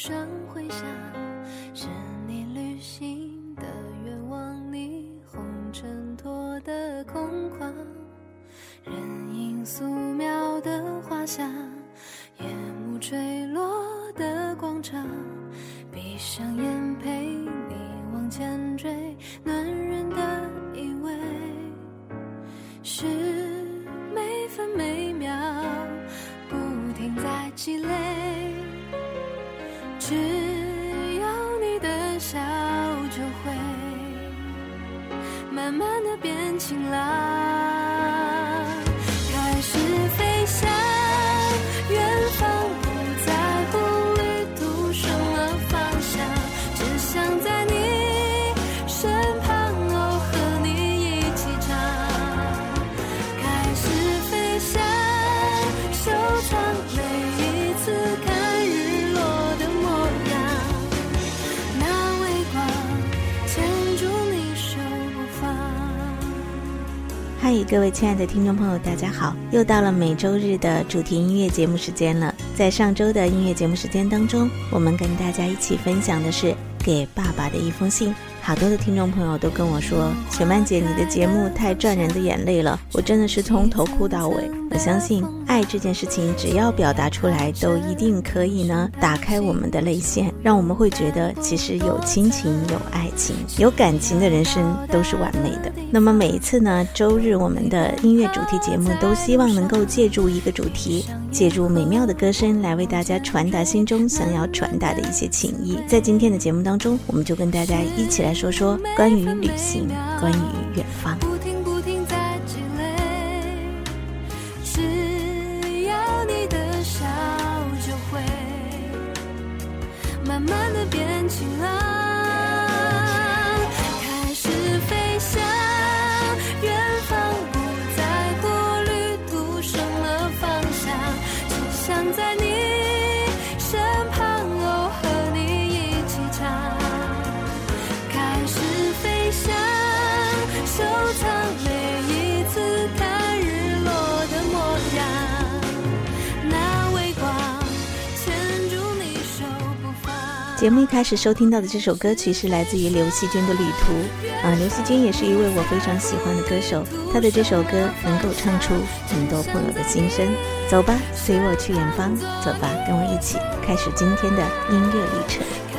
上笑，就会慢慢的变晴朗，各位亲爱的听众朋友，大家好！又到了每周日的主题音乐节目时间了。在上周的音乐节目时间当中，我们跟大家一起分享的是给爸爸的一封信。好多的听众朋友都跟我说：“雪曼姐，你的节目太赚人的眼泪了，我真的是从头哭到尾。”我相信爱这件事情，只要表达出来，都一定可以呢打开我们的泪腺，让我们会觉得其实有亲情、有爱情、有感情的人生都是完美的。那么每一次呢，周日我们的音乐主题节目都希望能够借助一个主题，借助美妙的歌声来为大家传达心中想要传达的一些情谊。在今天的节目当中，我们就跟大家一起来说说关于旅行，关于远方。节目一开始收听到的这首歌曲是来自于刘惜君的《旅途》啊，刘惜君也是一位我非常喜欢的歌手，她的这首歌能够唱出很多朋友的心声。走吧，随我去远方，走吧，跟我一起开始今天的音乐旅程。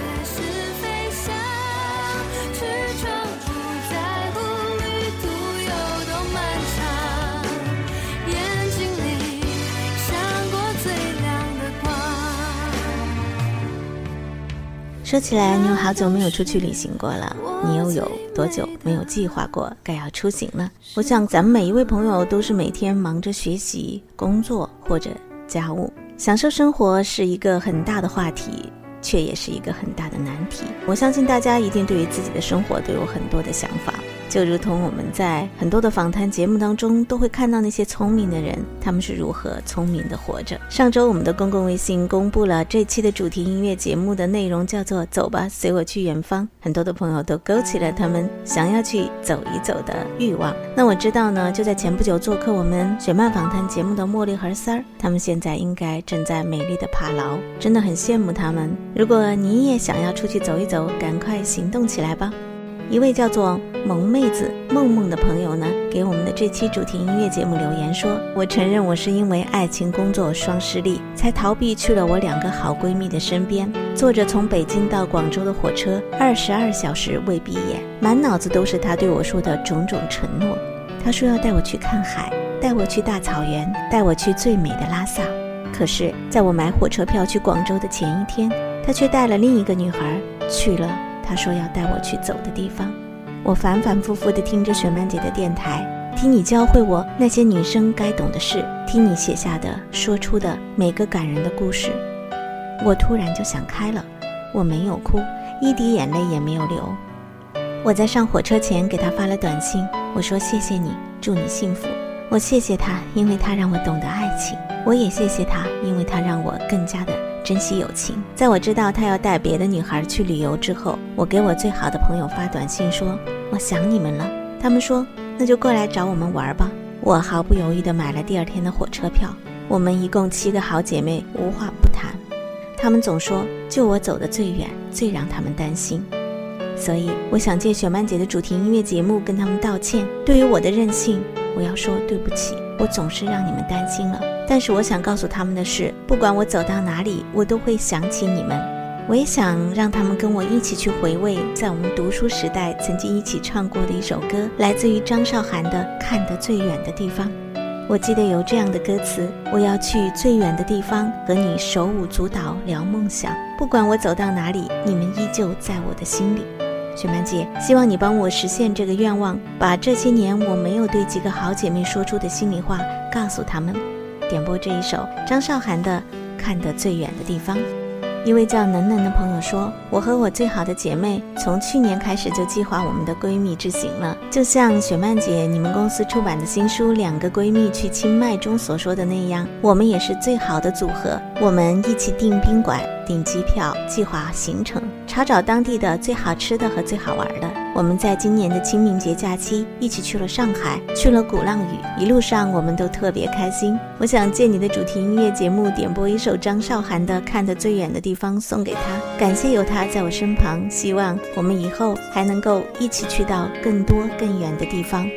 说起来，你有好久没有出去旅行过了，你又有多久没有计划过该要出行了？我想，咱们每一位朋友都是每天忙着学习、工作或者家务，享受生活是一个很大的话题，却也是一个很大的难题。我相信大家一定对于自己的生活都有很多的想法。就如同我们在很多的访谈节目当中都会看到那些聪明的人，他们是如何聪明的活着。上周我们的公共微信公布了这期的主题音乐节目的内容，叫做“走吧，随我去远方”。很多的朋友都勾起了他们想要去走一走的欲望。那我知道呢，就在前不久做客我们雪漫访谈节目的茉莉和三儿，他们现在应该正在美丽的帕劳，真的很羡慕他们。如果你也想要出去走一走，赶快行动起来吧！一位叫做萌妹子梦梦的朋友呢，给我们的这期主题音乐节目留言说：“我承认我是因为爱情、工作双失利，才逃避去了我两个好闺蜜的身边，坐着从北京到广州的火车，二十二小时未闭眼，满脑子都是她对我说的种种承诺。她说要带我去看海，带我去大草原，带我去最美的拉萨。可是，在我买火车票去广州的前一天，她却带了另一个女孩去了。”他说要带我去走的地方，我反反复复地听着雪曼姐的电台，听你教会我那些女生该懂的事，听你写下的、说出的每个感人的故事，我突然就想开了，我没有哭，一滴眼泪也没有流。我在上火车前给他发了短信，我说谢谢你，祝你幸福。我谢谢他，因为他让我懂得爱情；我也谢谢他，因为他让我更加的。珍惜友情。在我知道他要带别的女孩去旅游之后，我给我最好的朋友发短信说：“我想你们了。”他们说：“那就过来找我们玩吧。”我毫不犹豫地买了第二天的火车票。我们一共七个好姐妹，无话不谈。他们总说就我走得最远，最让他们担心。所以我想借雪曼姐的主题音乐节目跟他们道歉。对于我的任性，我要说对不起，我总是让你们担心了。但是我想告诉他们的是，不管我走到哪里，我都会想起你们。我也想让他们跟我一起去回味，在我们读书时代曾经一起唱过的一首歌，来自于张韶涵的《看得最远的地方》。我记得有这样的歌词：我要去最远的地方，和你手舞足蹈聊梦想。不管我走到哪里，你们依旧在我的心里。雪曼姐，希望你帮我实现这个愿望，把这些年我没有对几个好姐妹说出的心里话告诉她们。点播这一首张韶涵的《看得最远的地方》。一位叫能能的朋友说：“我和我最好的姐妹从去年开始就计划我们的闺蜜之行了，就像雪曼姐你们公司出版的新书《两个闺蜜去清迈》中所说的那样，我们也是最好的组合。我们一起订宾馆、订机票、计划行程。”查找当地的最好吃的和最好玩的。我们在今年的清明节假期一起去了上海，去了鼓浪屿，一路上我们都特别开心。我想借你的主题音乐节目点播一首张韶涵的《看得最远的地方》送给他，感谢有他在我身旁。希望我们以后还能够一起去到更多更远的地方。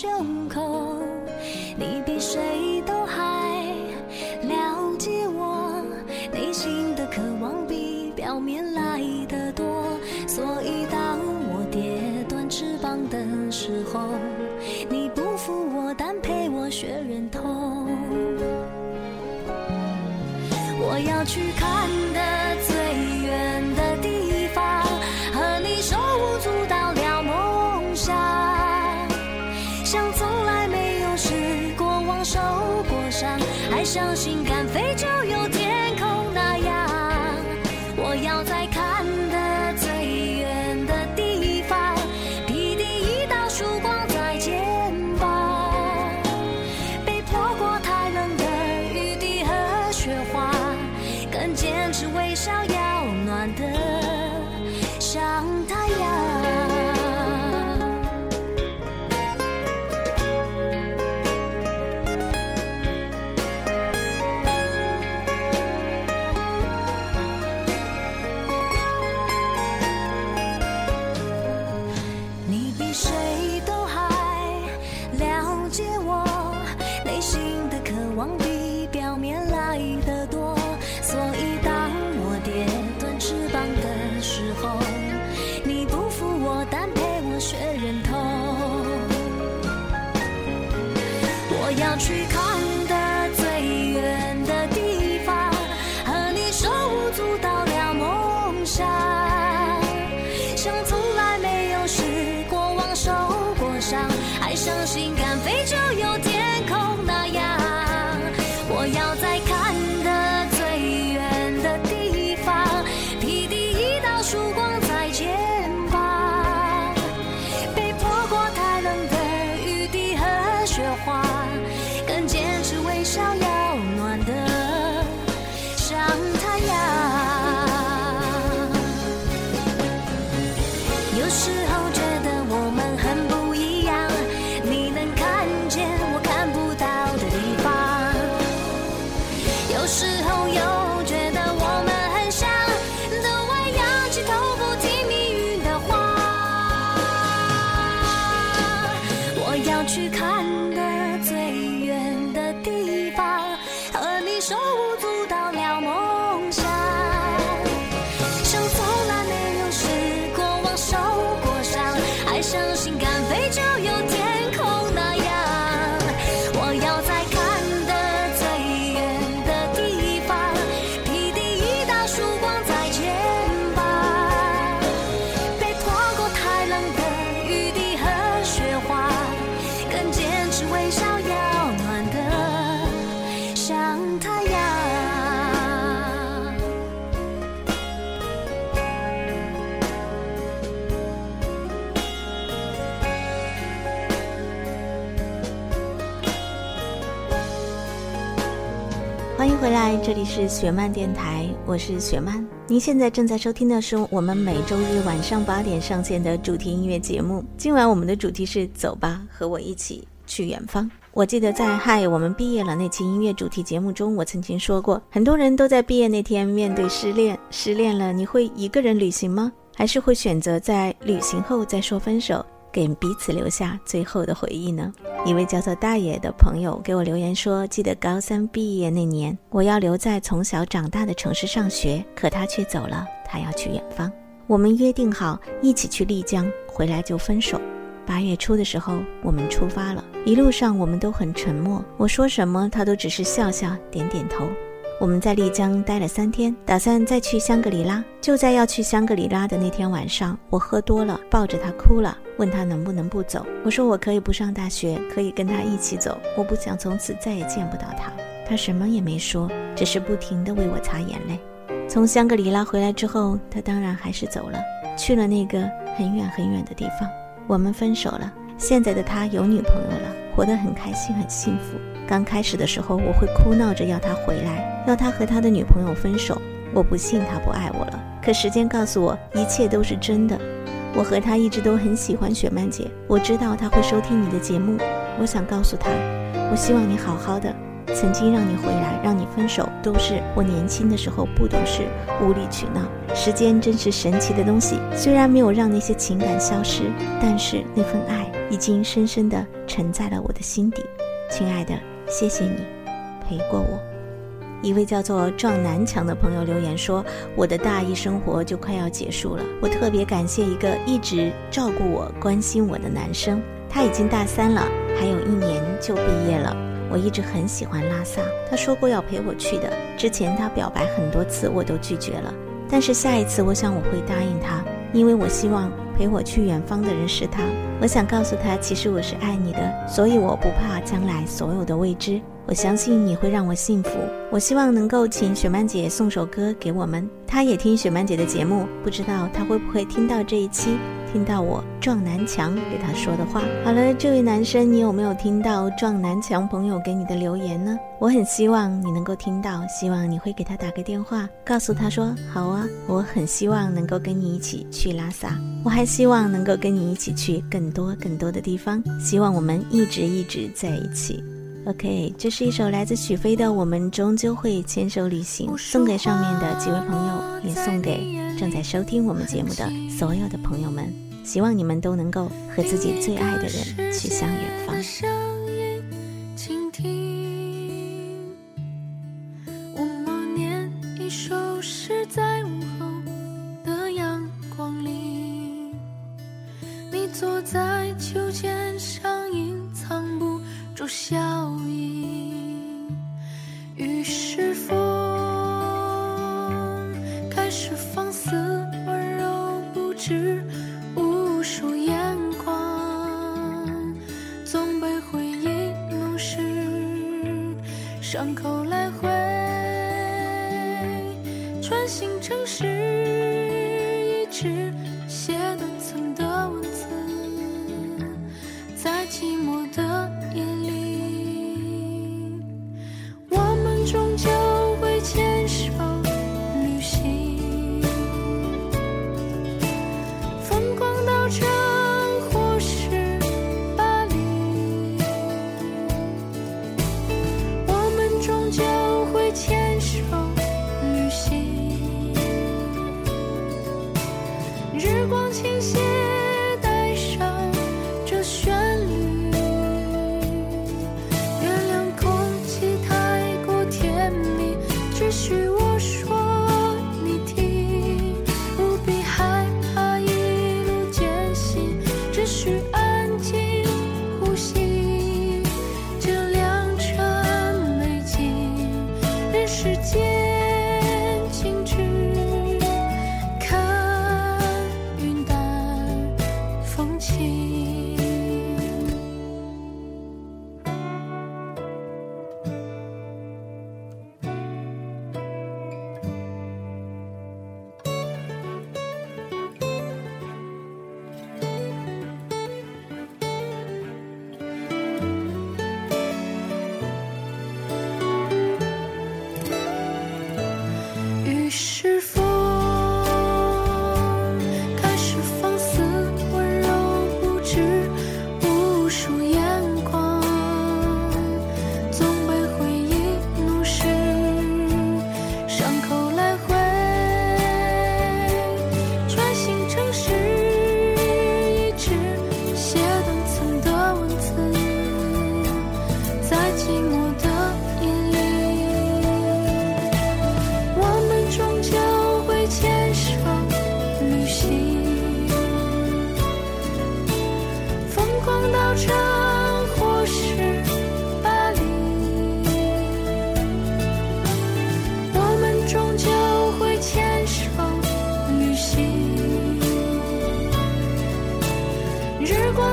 胸口。你比谁都还了解我内心的渴望，比表面来的多。所以当我跌断翅膀的时候，相信敢飞就嗨，这里是雪漫电台，我是雪漫。您现在正在收听的是我们每周日晚上八点上线的主题音乐节目。今晚我们的主题是“走吧，和我一起去远方”。我记得在《嗨，我们毕业了》那期音乐主题节目中，我曾经说过，很多人都在毕业那天面对失恋。失恋了，你会一个人旅行吗？还是会选择在旅行后再说分手？给彼此留下最后的回忆呢？一位叫做大爷的朋友给我留言说：“记得高三毕业那年，我要留在从小长大的城市上学，可他却走了，他要去远方。我们约定好一起去丽江，回来就分手。八月初的时候，我们出发了，一路上我们都很沉默，我说什么他都只是笑笑点点头。”我们在丽江待了三天，打算再去香格里拉。就在要去香格里拉的那天晚上，我喝多了，抱着他哭了，问他能不能不走。我说我可以不上大学，可以跟他一起走，我不想从此再也见不到他。他什么也没说，只是不停地为我擦眼泪。从香格里拉回来之后，他当然还是走了，去了那个很远很远的地方。我们分手了。现在的他有女朋友了，活得很开心，很幸福。刚开始的时候，我会哭闹着要他回来，要他和他的女朋友分手。我不信他不爱我了，可时间告诉我，一切都是真的。我和他一直都很喜欢雪曼姐，我知道他会收听你的节目。我想告诉他，我希望你好好的。曾经让你回来，让你分手，都是我年轻的时候不懂事，无理取闹。时间真是神奇的东西，虽然没有让那些情感消失，但是那份爱已经深深地沉在了我的心底。亲爱的。谢谢你陪过我。一位叫做撞南墙的朋友留言说：“我的大一生活就快要结束了，我特别感谢一个一直照顾我、关心我的男生。他已经大三了，还有一年就毕业了。我一直很喜欢拉萨，他说过要陪我去的。之前他表白很多次，我都拒绝了。但是下一次，我想我会答应他，因为我希望陪我去远方的人是他。”我想告诉他，其实我是爱你的，所以我不怕将来所有的未知。我相信你会让我幸福。我希望能够请雪曼姐送首歌给我们。她也听雪曼姐的节目，不知道她会不会听到这一期，听到我撞南墙给他说的话。好了，这位男生，你有没有听到撞南墙朋友给你的留言呢？我很希望你能够听到，希望你会给他打个电话，告诉他说好啊，我很希望能够跟你一起去拉萨，我还希望能够跟你一起去更多更多的地方，希望我们一直一直在一起。OK，这是一首来自许飞的《我们终究会牵手旅行》，送给上面的几位朋友，也送给正在收听我们节目的所有的朋友们。希望你们都能够和自己最爱的人去向远方。你坐在秋千上，隐藏。出笑意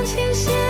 倾泻，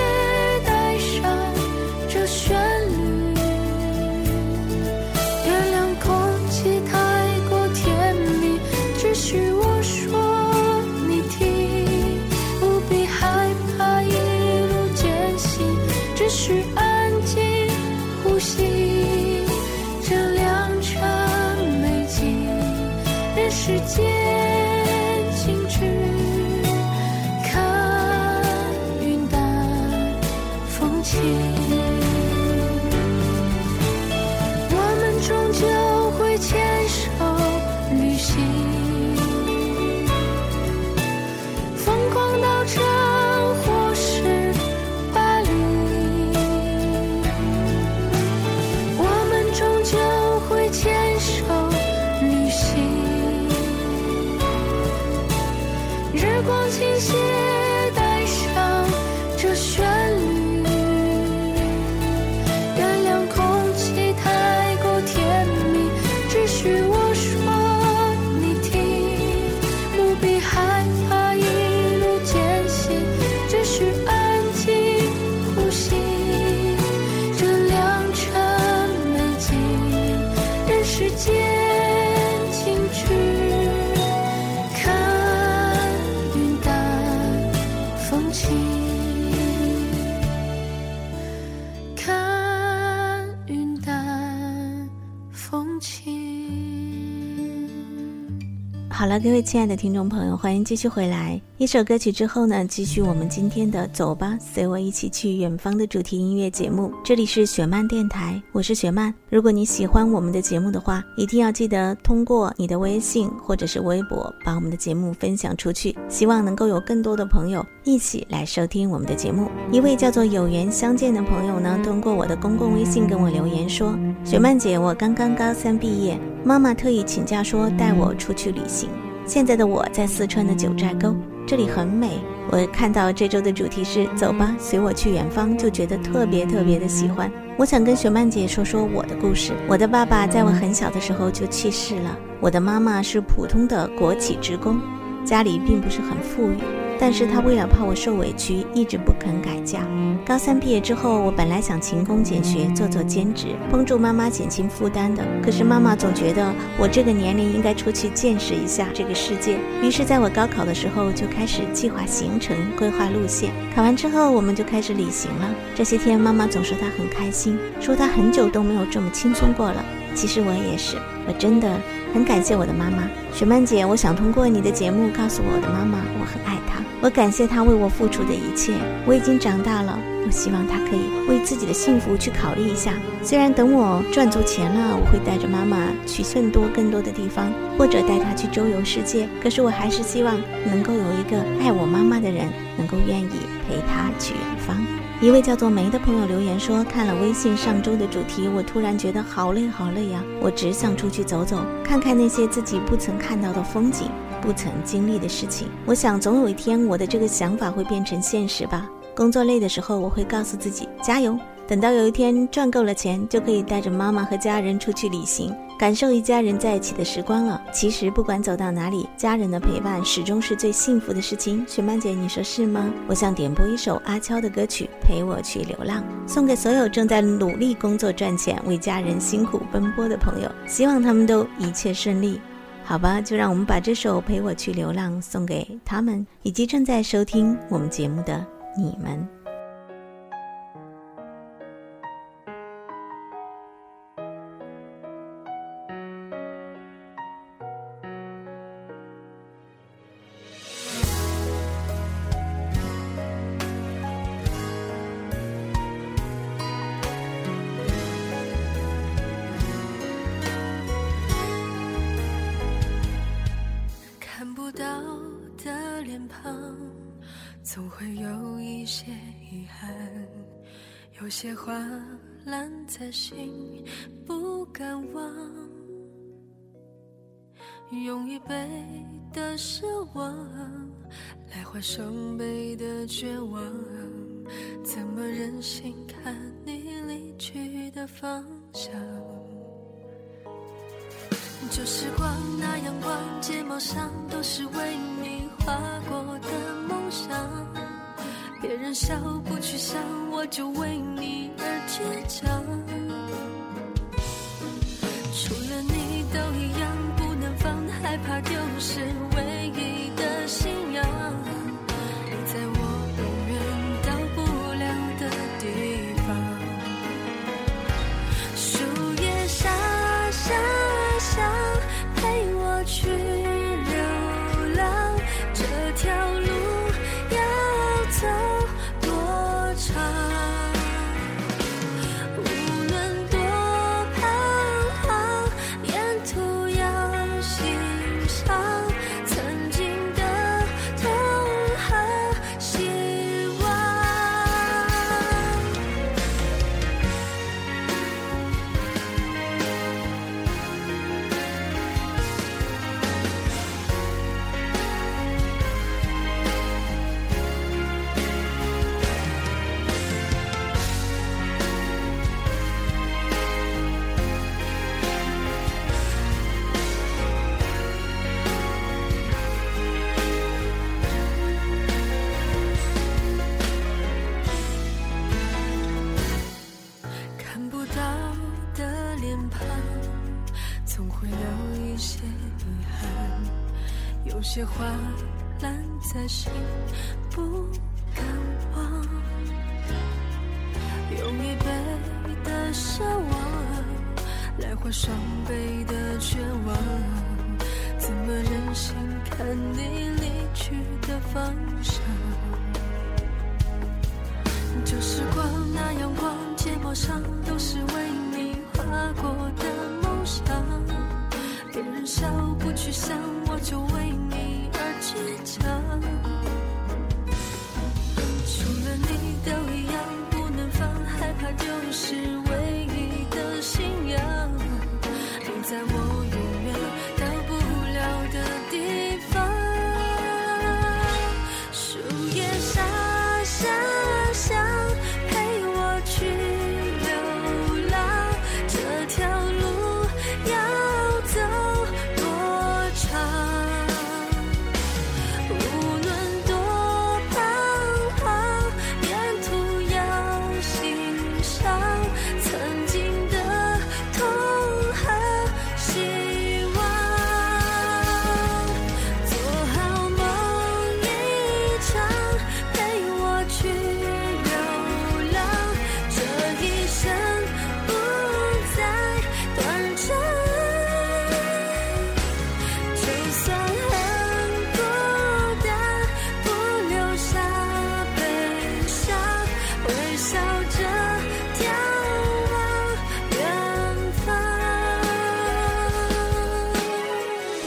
各位亲爱的听众朋友，欢迎继续回来。一首歌曲之后呢，继续我们今天的“走吧，随我一起去远方”的主题音乐节目。这里是雪漫电台，我是雪漫。如果你喜欢我们的节目的话，一定要记得通过你的微信或者是微博，把我们的节目分享出去。希望能够有更多的朋友一起来收听我们的节目。一位叫做有缘相见的朋友呢，通过我的公共微信跟我留言说：“雪漫姐，我刚刚高三毕业，妈妈特意请假说带我出去旅行。”现在的我在四川的九寨沟，这里很美。我看到这周的主题是“走吧，随我去远方”，就觉得特别特别的喜欢。我想跟雪曼姐说说我的故事。我的爸爸在我很小的时候就去世了，我的妈妈是普通的国企职工，家里并不是很富裕。但是他为了怕我受委屈，一直不肯改嫁。高三毕业之后，我本来想勤工俭学，做做兼职，帮助妈妈减轻负担的。可是妈妈总觉得我这个年龄应该出去见识一下这个世界。于是，在我高考的时候就开始计划行程、规划路线。考完之后，我们就开始旅行了。这些天，妈妈总说她很开心，说她很久都没有这么轻松过了。其实我也是，我真的很感谢我的妈妈，雪曼姐。我想通过你的节目告诉我的妈妈，我很爱。我感谢他为我付出的一切。我已经长大了，我希望他可以为自己的幸福去考虑一下。虽然等我赚足钱了，我会带着妈妈去更多更多的地方，或者带她去周游世界。可是我还是希望能够有一个爱我妈妈的人，能够愿意陪她去远方。一位叫做梅的朋友留言说：“看了微信上周的主题，我突然觉得好累好累呀！我只想出去走走，看看那些自己不曾看到的风景。”不曾经历的事情，我想总有一天我的这个想法会变成现实吧。工作累的时候，我会告诉自己加油。等到有一天赚够了钱，就可以带着妈妈和家人出去旅行，感受一家人在一起的时光了。其实不管走到哪里，家人的陪伴始终是最幸福的事情。雪曼姐，你说是吗？我想点播一首阿悄的歌曲《陪我去流浪》，送给所有正在努力工作赚钱、为家人辛苦奔波的朋友，希望他们都一切顺利。好吧，就让我们把这首《陪我去流浪》送给他们，以及正在收听我们节目的你们。总会有一些遗憾，有些话烂在心不敢忘，用一杯的失望。来换双倍的绝望，怎么忍心看你离去的方向？这时光那阳光，睫毛上都是为你画过的想。别人笑不去想，我就为你而坚强。除了你都一样，不能放，害怕有些话烂在心，不敢忘。用一杯的奢望，来换双倍的绝望。怎么忍心看你离去的方向？这时光那阳光，睫毛上都是为你画过的梦想。别人笑不去想，我就为你你而倔强。除了你都一样，不能放，害怕丢失唯一的信仰。你在我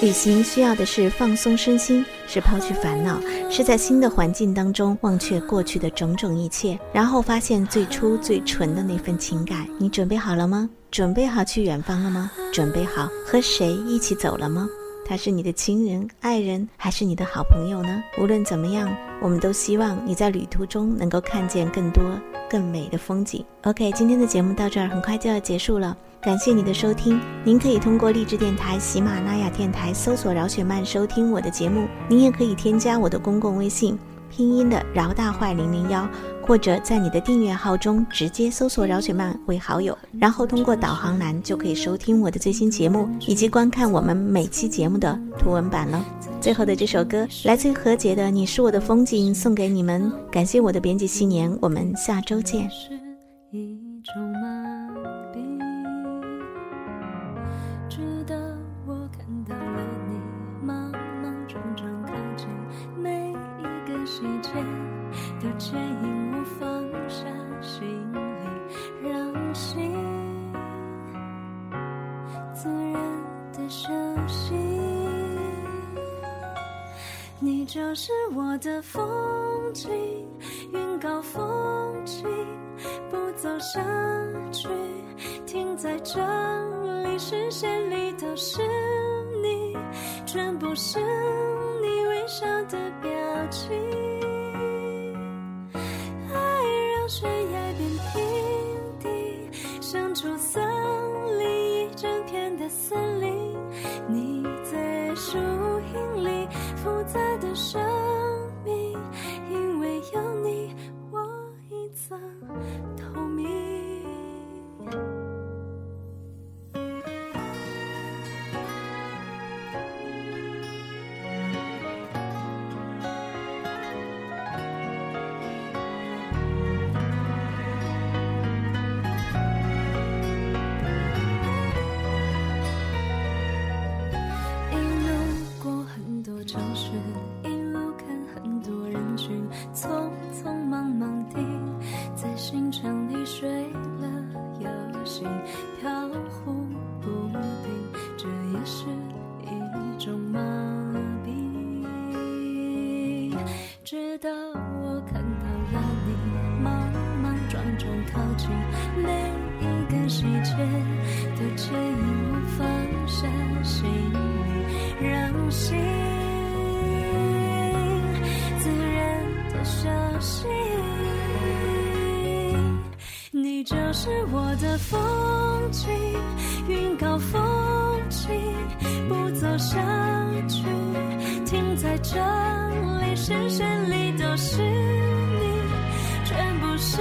旅行需要的是放松身心，是抛去烦恼，是在新的环境当中忘却过去的种种一切，然后发现最初最纯的那份情感。你准备好了吗？准备好去远方了吗？准备好和谁一起走了吗？他是你的亲人、爱人，还是你的好朋友呢？无论怎么样，我们都希望你在旅途中能够看见更多更美的风景。OK，今天的节目到这儿，很快就要结束了。感谢你的收听，您可以通过荔枝电台、喜马拉雅电台搜索饶雪漫收听我的节目。您也可以添加我的公共微信，拼音的饶大坏零零幺，或者在你的订阅号中直接搜索饶雪漫为好友，然后通过导航栏就可以收听我的最新节目，以及观看我们每期节目的图文版了。最后的这首歌来自于何洁的《你是我的风景》，送给你们。感谢我的编辑新年，我们下周见。是一种牵引我放下行李，让心自然的休息。你就是我的风景，云高风轻，不走下去，停在这里，视线里都是你，全部是你微笑的表树荫里复杂的生命，因为有你，我一层一个细节都牵引我放下行李，让心自然的休息。你就是我的风景，云高风轻，不走下去，停在这里，视线里都是你，全部是